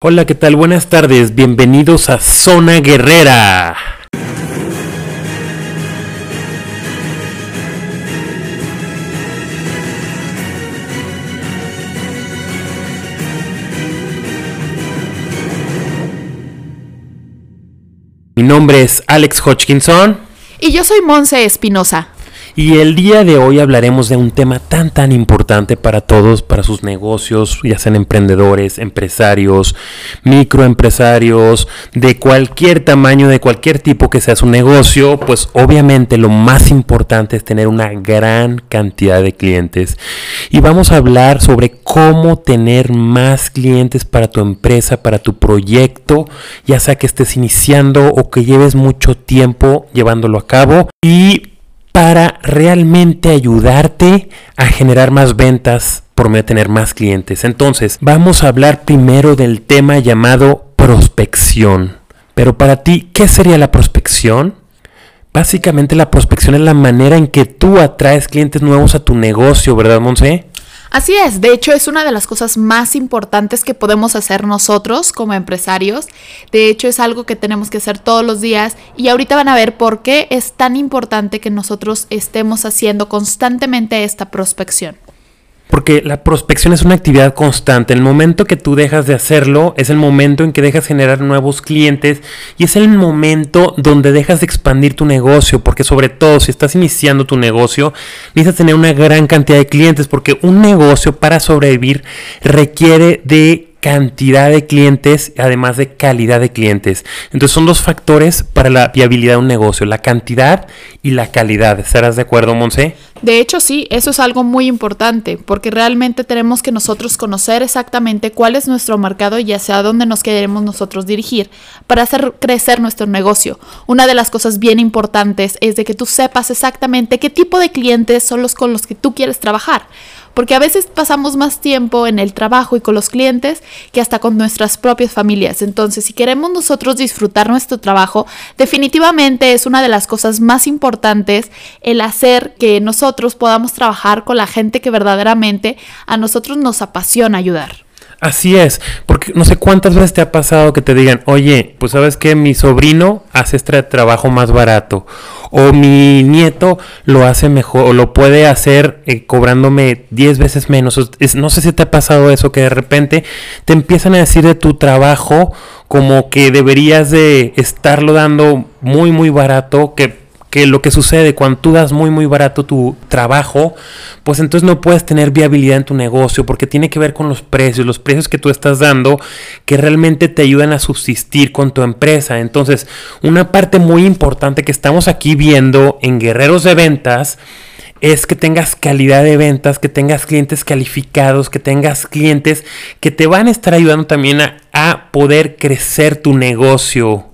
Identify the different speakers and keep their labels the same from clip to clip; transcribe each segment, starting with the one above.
Speaker 1: Hola, ¿qué tal? Buenas tardes, bienvenidos a Zona Guerrera. Mi nombre es Alex Hodgkinson.
Speaker 2: Y yo soy Monse Espinosa.
Speaker 1: Y el día de hoy hablaremos de un tema tan tan importante para todos, para sus negocios, ya sean emprendedores, empresarios, microempresarios, de cualquier tamaño, de cualquier tipo que sea su negocio, pues obviamente lo más importante es tener una gran cantidad de clientes. Y vamos a hablar sobre cómo tener más clientes para tu empresa, para tu proyecto, ya sea que estés iniciando o que lleves mucho tiempo llevándolo a cabo. Y para realmente ayudarte a generar más ventas por medio de tener más clientes. Entonces, vamos a hablar primero del tema llamado prospección. Pero para ti, ¿qué sería la prospección? Básicamente la prospección es la manera en que tú atraes clientes nuevos a tu negocio, ¿verdad, Monse?
Speaker 2: Así es, de hecho es una de las cosas más importantes que podemos hacer nosotros como empresarios. De hecho es algo que tenemos que hacer todos los días y ahorita van a ver por qué es tan importante que nosotros estemos haciendo constantemente esta prospección.
Speaker 1: Porque la prospección es una actividad constante. El momento que tú dejas de hacerlo es el momento en que dejas generar nuevos clientes y es el momento donde dejas de expandir tu negocio. Porque sobre todo si estás iniciando tu negocio, necesitas tener una gran cantidad de clientes porque un negocio para sobrevivir requiere de cantidad de clientes, además de calidad de clientes. Entonces son dos factores para la viabilidad de un negocio, la cantidad y la calidad. ¿Estarás de acuerdo, Monse?
Speaker 2: De hecho, sí, eso es algo muy importante, porque realmente tenemos que nosotros conocer exactamente cuál es nuestro mercado y hacia dónde nos queremos nosotros dirigir para hacer crecer nuestro negocio. Una de las cosas bien importantes es de que tú sepas exactamente qué tipo de clientes son los con los que tú quieres trabajar porque a veces pasamos más tiempo en el trabajo y con los clientes que hasta con nuestras propias familias. Entonces, si queremos nosotros disfrutar nuestro trabajo, definitivamente es una de las cosas más importantes el hacer que nosotros podamos trabajar con la gente que verdaderamente a nosotros nos apasiona ayudar.
Speaker 1: Así es, porque no sé cuántas veces te ha pasado que te digan, oye, pues sabes que mi sobrino hace este trabajo más barato, o mi nieto lo hace mejor, o lo puede hacer eh, cobrándome 10 veces menos. no sé si te ha pasado eso, que de repente te empiezan a decir de tu trabajo como que deberías de estarlo dando muy, muy barato, que que lo que sucede cuando tú das muy muy barato tu trabajo, pues entonces no puedes tener viabilidad en tu negocio porque tiene que ver con los precios, los precios que tú estás dando que realmente te ayudan a subsistir con tu empresa. Entonces, una parte muy importante que estamos aquí viendo en Guerreros de Ventas es que tengas calidad de ventas, que tengas clientes calificados, que tengas clientes que te van a estar ayudando también a, a poder crecer tu negocio.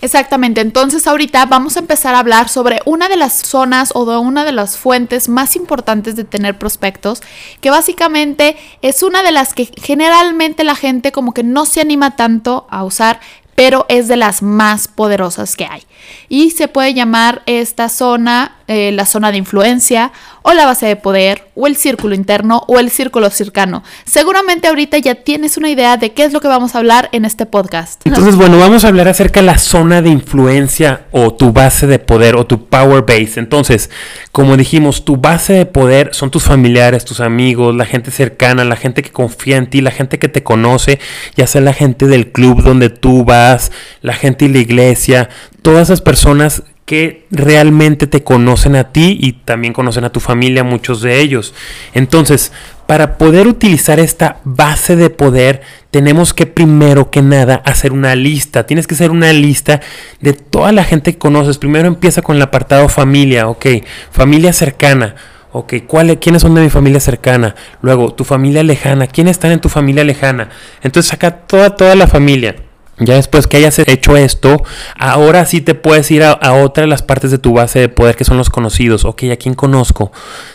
Speaker 2: Exactamente, entonces ahorita vamos a empezar a hablar sobre una de las zonas o de una de las fuentes más importantes de tener prospectos, que básicamente es una de las que generalmente la gente como que no se anima tanto a usar, pero es de las más poderosas que hay. Y se puede llamar esta zona eh, la zona de influencia o la base de poder o el círculo interno o el círculo cercano. Seguramente ahorita ya tienes una idea de qué es lo que vamos a hablar en este podcast.
Speaker 1: Entonces, bueno, vamos a hablar acerca de la zona de influencia o tu base de poder o tu power base. Entonces, como dijimos, tu base de poder son tus familiares, tus amigos, la gente cercana, la gente que confía en ti, la gente que te conoce, ya sea la gente del club donde tú vas, la gente de la iglesia, todas esas personas que realmente te conocen a ti y también conocen a tu familia, muchos de ellos. Entonces, para poder utilizar esta base de poder, tenemos que primero que nada hacer una lista. Tienes que hacer una lista de toda la gente que conoces. Primero empieza con el apartado familia, ok, familia cercana. Ok, ¿quiénes son de mi familia cercana? Luego, tu familia lejana. ¿Quiénes están en tu familia lejana? Entonces saca toda, toda la familia. Ya después que hayas hecho esto, ahora sí te puedes ir a, otra de las partes de tu base de poder que son los conocidos. Ok, ¿a quién conozco?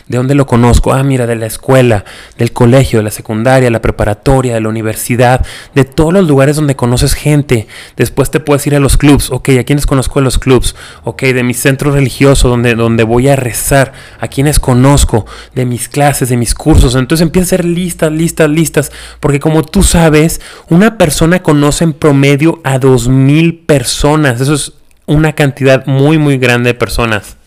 Speaker 1: ¿De dónde lo conozco? Ah, mira, de la escuela, del colegio, de la secundaria, la preparatoria, de la universidad, de todos los lugares donde conoces gente. Después te puedes ir a los clubs. Ok, ¿a quiénes conozco de los clubs? Ok, de mi centro religioso donde, donde voy a rezar. ¿A quiénes conozco? De mis clases, de mis cursos. Entonces empieza a hacer listas, listas, listas. Porque como tú sabes, una persona conoce en promedio a dos mil personas. Eso es una cantidad muy, muy grande de personas.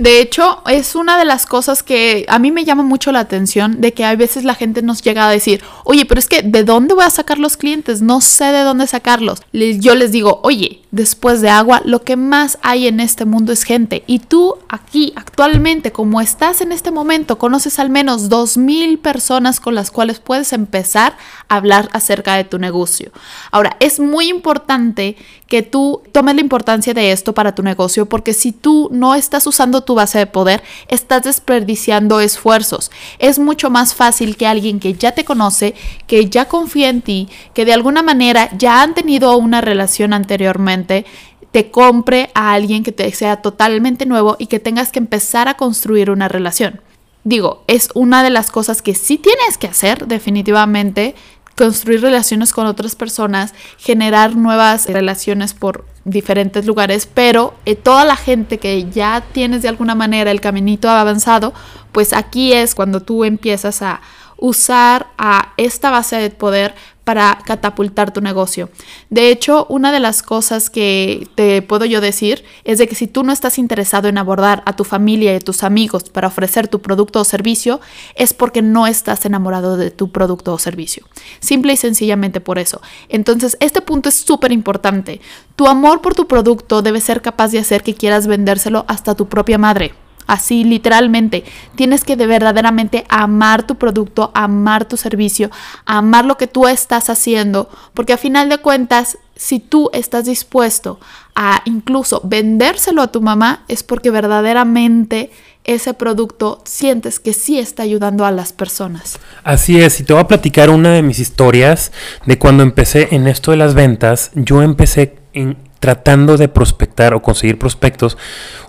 Speaker 2: De hecho, es una de las cosas que a mí me llama mucho la atención de que a veces la gente nos llega a decir, oye, pero es que ¿de dónde voy a sacar los clientes? No sé de dónde sacarlos. Yo les digo, oye, después de agua, lo que más hay en este mundo es gente. Y tú aquí, actualmente, como estás en este momento, conoces al menos 2.000 personas con las cuales puedes empezar a hablar acerca de tu negocio. Ahora, es muy importante que tú tomes la importancia de esto para tu negocio porque si tú no estás usando tu base de poder, estás desperdiciando esfuerzos. Es mucho más fácil que alguien que ya te conoce, que ya confía en ti, que de alguna manera ya han tenido una relación anteriormente, te compre a alguien que te sea totalmente nuevo y que tengas que empezar a construir una relación. Digo, es una de las cosas que sí tienes que hacer definitivamente construir relaciones con otras personas, generar nuevas relaciones por diferentes lugares, pero eh, toda la gente que ya tienes de alguna manera el caminito avanzado, pues aquí es cuando tú empiezas a usar a esta base de poder para catapultar tu negocio. De hecho, una de las cosas que te puedo yo decir es de que si tú no estás interesado en abordar a tu familia y a tus amigos para ofrecer tu producto o servicio, es porque no estás enamorado de tu producto o servicio. Simple y sencillamente por eso. Entonces, este punto es súper importante. Tu amor por tu producto debe ser capaz de hacer que quieras vendérselo hasta tu propia madre. Así literalmente, tienes que de verdaderamente amar tu producto, amar tu servicio, amar lo que tú estás haciendo, porque a final de cuentas, si tú estás dispuesto a incluso vendérselo a tu mamá, es porque verdaderamente ese producto sientes que sí está ayudando a las personas.
Speaker 1: Así es, y te voy a platicar una de mis historias de cuando empecé en esto de las ventas. Yo empecé en tratando de prospectar o conseguir prospectos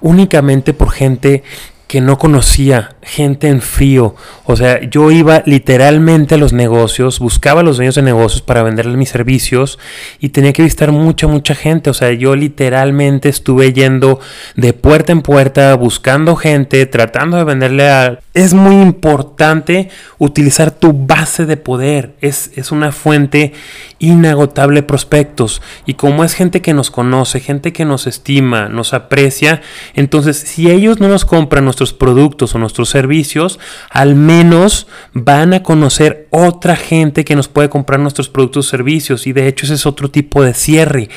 Speaker 1: únicamente por gente que no conocía, gente en frío. O sea, yo iba literalmente a los negocios, buscaba a los dueños de negocios para venderles mis servicios y tenía que visitar mucha, mucha gente. O sea, yo literalmente estuve yendo de puerta en puerta, buscando gente, tratando de venderle a... Es muy importante utilizar tu base de poder. Es, es una fuente inagotable de prospectos. Y como es gente que nos conoce, gente que nos estima, nos aprecia, entonces si ellos no nos compran nuestros productos o nuestros servicios, al menos van a conocer otra gente que nos puede comprar nuestros productos o servicios. Y de hecho ese es otro tipo de cierre.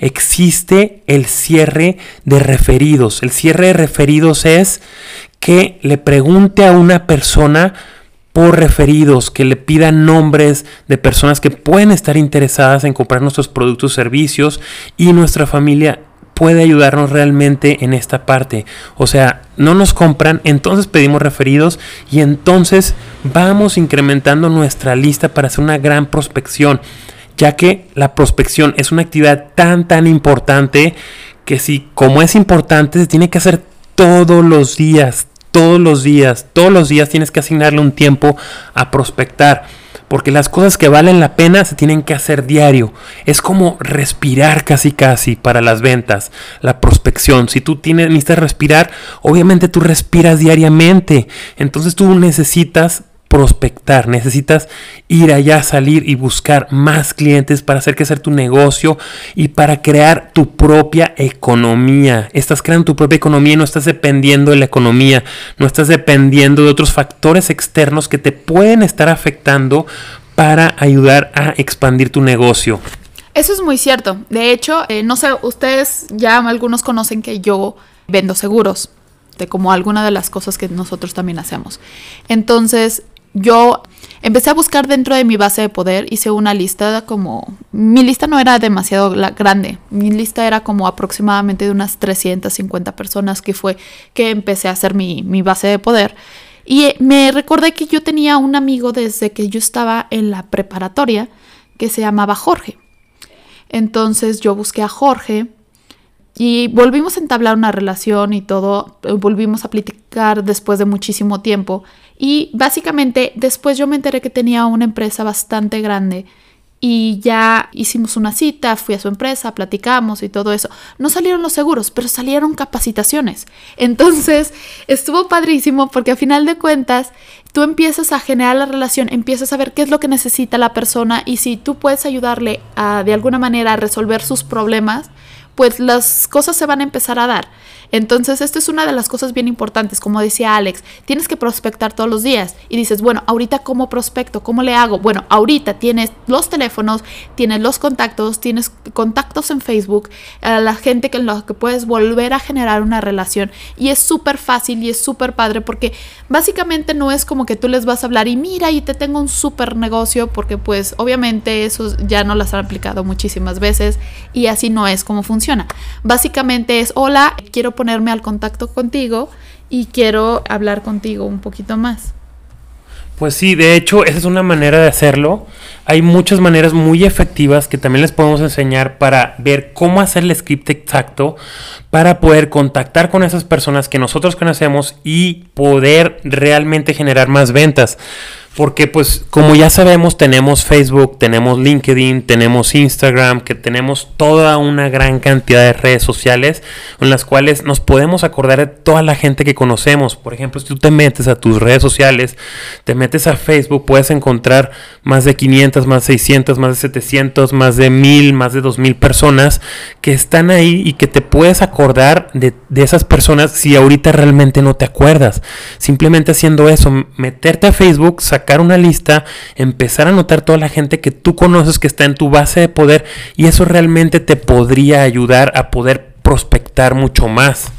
Speaker 1: Existe el cierre de referidos. El cierre de referidos es que le pregunte a una persona por referidos, que le pidan nombres de personas que pueden estar interesadas en comprar nuestros productos servicios y nuestra familia puede ayudarnos realmente en esta parte. O sea, no nos compran, entonces pedimos referidos y entonces vamos incrementando nuestra lista para hacer una gran prospección, ya que la prospección es una actividad tan, tan importante que si como es importante se tiene que hacer todos los días, todos los días, todos los días tienes que asignarle un tiempo a prospectar porque las cosas que valen la pena se tienen que hacer diario. Es como respirar casi casi para las ventas, la prospección. Si tú tienes, necesitas respirar, obviamente tú respiras diariamente. Entonces tú necesitas prospectar, necesitas ir allá, salir y buscar más clientes para hacer crecer tu negocio y para crear tu propia economía. Estás creando tu propia economía y no estás dependiendo de la economía, no estás dependiendo de otros factores externos que te pueden estar afectando para ayudar a expandir tu negocio.
Speaker 2: Eso es muy cierto. De hecho, eh, no sé, ustedes ya algunos conocen que yo vendo seguros de como alguna de las cosas que nosotros también hacemos. Entonces, yo empecé a buscar dentro de mi base de poder, hice una lista como, mi lista no era demasiado grande, mi lista era como aproximadamente de unas 350 personas que fue que empecé a hacer mi, mi base de poder. Y eh, me recordé que yo tenía un amigo desde que yo estaba en la preparatoria que se llamaba Jorge. Entonces yo busqué a Jorge Y volvimos a entablar una relación y todo, eh, volvimos a platicar después de muchísimo tiempo. Y básicamente después yo me enteré que tenía una empresa bastante grande y ya hicimos una cita, fui a su empresa, platicamos y todo eso. No salieron los seguros, pero salieron capacitaciones. Entonces, estuvo padrísimo porque a final de cuentas, tú empiezas a generar la relación, empiezas a ver qué es lo que necesita la persona y si tú puedes ayudarle a, de alguna manera a resolver sus problemas, pues las cosas se van a empezar a dar. Entonces, esto es una de las cosas bien importantes, como decía Alex, tienes que prospectar todos los días y dices, bueno, ahorita cómo prospecto, cómo le hago? Bueno, ahorita tienes los teléfonos, tienes los contactos, tienes contactos en Facebook, a la gente con la que puedes volver a generar una relación y es súper fácil y es súper padre porque básicamente no es como que tú les vas a hablar y mira y te tengo un súper negocio porque pues obviamente eso ya no las han aplicado muchísimas veces y así no es como funciona. Básicamente es, hola, quiero ponerme al contacto contigo y quiero hablar contigo un poquito más.
Speaker 1: Pues sí, de hecho, esa es una manera de hacerlo. Hay muchas maneras muy efectivas que también les podemos enseñar para ver cómo hacer el script exacto para poder contactar con esas personas que nosotros conocemos y poder realmente generar más ventas. Porque pues como ya sabemos tenemos Facebook, tenemos LinkedIn, tenemos Instagram, que tenemos toda una gran cantidad de redes sociales en las cuales nos podemos acordar de toda la gente que conocemos. Por ejemplo, si tú te metes a tus redes sociales, te metes a Facebook, puedes encontrar más de 500, más de 600, más de 700, más de 1000, más de 2000 personas que están ahí y que te puedes acordar de, de esas personas si ahorita realmente no te acuerdas. Simplemente haciendo eso, meterte a Facebook, sacar una lista, empezar a anotar toda la gente que tú conoces que está en tu base de poder y eso realmente te podría ayudar a poder prospectar mucho más.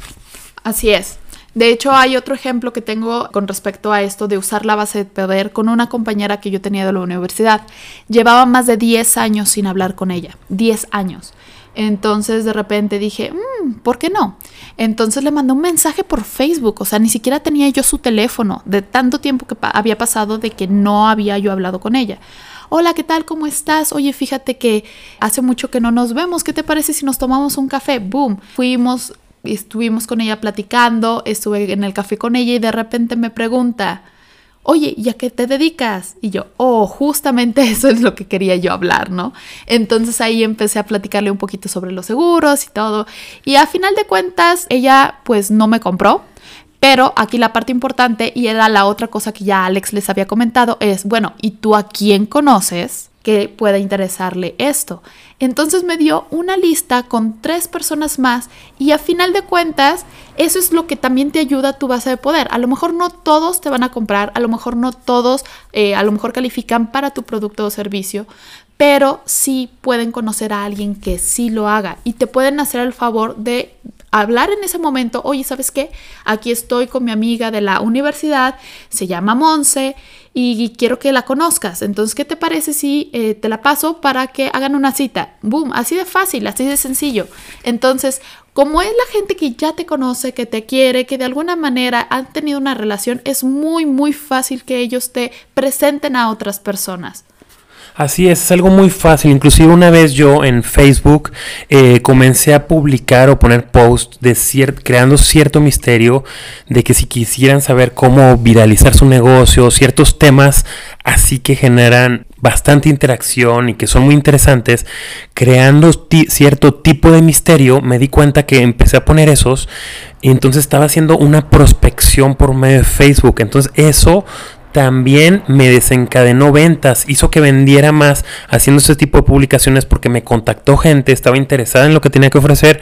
Speaker 2: Así es. De hecho, hay otro ejemplo que tengo con respecto a esto de usar la base de poder con una compañera que yo tenía de la universidad. Llevaba más de 10 años sin hablar con ella. 10 años. Entonces de repente dije, mmm, ¿por qué no? Entonces le mandé un mensaje por Facebook, o sea, ni siquiera tenía yo su teléfono, de tanto tiempo que había pasado de que no había yo hablado con ella. Hola, ¿qué tal? ¿Cómo estás? Oye, fíjate que hace mucho que no nos vemos, ¿qué te parece si nos tomamos un café? Boom, fuimos, estuvimos con ella platicando, estuve en el café con ella y de repente me pregunta, oye, ¿y a qué te dedicas? Y yo, oh, justamente eso es lo que quería yo hablar, ¿no? Entonces ahí empecé a platicarle un poquito sobre los seguros y todo. Y a final de cuentas, ella pues no me compró. Pero aquí la parte importante, y era la otra cosa que ya Alex les había comentado, es, bueno, ¿y tú a quién conoces que pueda interesarle esto? Entonces me dio una lista con tres personas más y a final de cuentas eso es lo que también te ayuda a tu base de poder. A lo mejor no todos te van a comprar, a lo mejor no todos, eh, a lo mejor califican para tu producto o servicio, pero sí pueden conocer a alguien que sí lo haga y te pueden hacer el favor de hablar en ese momento, oye, ¿sabes qué? Aquí estoy con mi amiga de la universidad, se llama Monse y quiero que la conozcas. Entonces, ¿qué te parece si eh, te la paso para que hagan una cita? Boom, así de fácil, así de sencillo. Entonces, como es la gente que ya te conoce, que te quiere, que de alguna manera han tenido una relación, es muy, muy fácil que ellos te presenten a otras personas.
Speaker 1: Así es, es algo muy fácil. Inclusive una vez yo en Facebook eh, comencé a publicar o poner posts de creando cierto misterio de que si quisieran saber cómo viralizar su negocio, ciertos temas así que generan bastante interacción y que son muy interesantes, creando cierto tipo de misterio, me di cuenta que empecé a poner esos y entonces estaba haciendo una prospección por medio de Facebook. Entonces eso también me desencadenó ventas, hizo que vendiera más haciendo ese tipo de publicaciones porque me contactó gente, estaba interesada en lo que tenía que ofrecer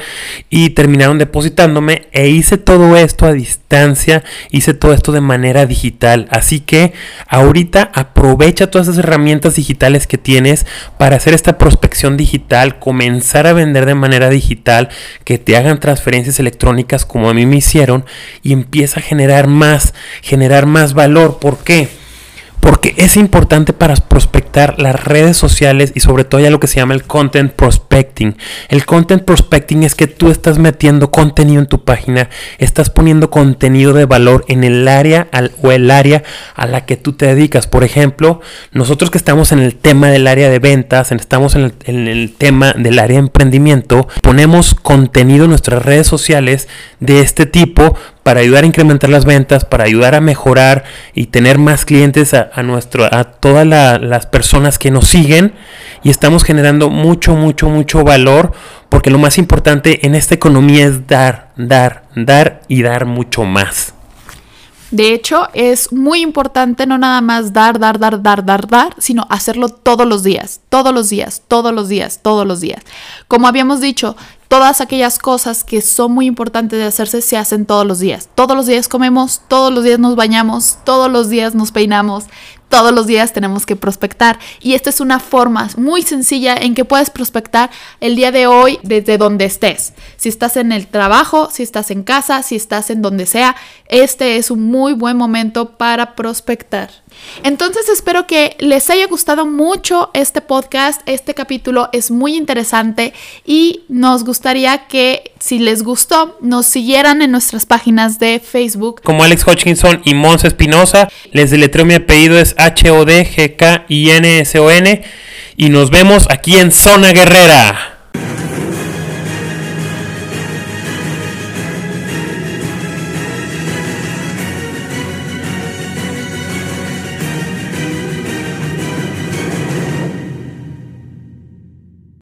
Speaker 1: y terminaron depositándome e hice todo esto a distancia, hice todo esto de manera digital. Así que ahorita aprovecha todas esas herramientas digitales que tienes para hacer esta prospección digital, comenzar a vender de manera digital, que te hagan transferencias electrónicas como a mí me hicieron y empieza a generar más, generar más valor. ¿Por qué? Porque es importante para prospectar las redes sociales y sobre todo ya lo que se llama el content prospecting. El content prospecting es que tú estás metiendo contenido en tu página, estás poniendo contenido de valor en el área o el área a la que tú te dedicas. Por ejemplo, nosotros que estamos en el tema del área de ventas, estamos en el, en el tema del área de emprendimiento, ponemos contenido en nuestras redes sociales de este tipo para ayudar a incrementar las ventas, para ayudar a mejorar y tener más clientes a, nuestro, a todas las personas que nos siguen y estamos generando mucho, mucho, mucho valor porque lo más importante en esta economía es dar, dar, dar y dar mucho más.
Speaker 2: De hecho, es muy importante no nada más dar, dar, dar, dar, dar, dar, sino hacerlo todos los días, todos los días, todos los días, todos los días. Como habíamos dicho, todas aquellas cosas que son muy importantes de hacerse se hacen todos los días. Todos los días comemos, todos los días nos bañamos, todos los días nos peinamos, todos los días tenemos que prospectar. Y esta es una forma muy sencilla en que puedes prospectar el día de hoy desde donde estés. Si estás en el trabajo, si estás en casa, si estás en donde sea, este es un muy buen momento para prospectar. Entonces espero que les haya gustado mucho este podcast, este capítulo es muy interesante y nos gustaría que si les gustó nos siguieran en nuestras páginas de Facebook.
Speaker 1: Como Alex Hodgkinson y Mons Espinosa, les deletreo mi apellido es H-O-D-G-K-I-N-S-O-N y nos vemos aquí en Zona Guerrera.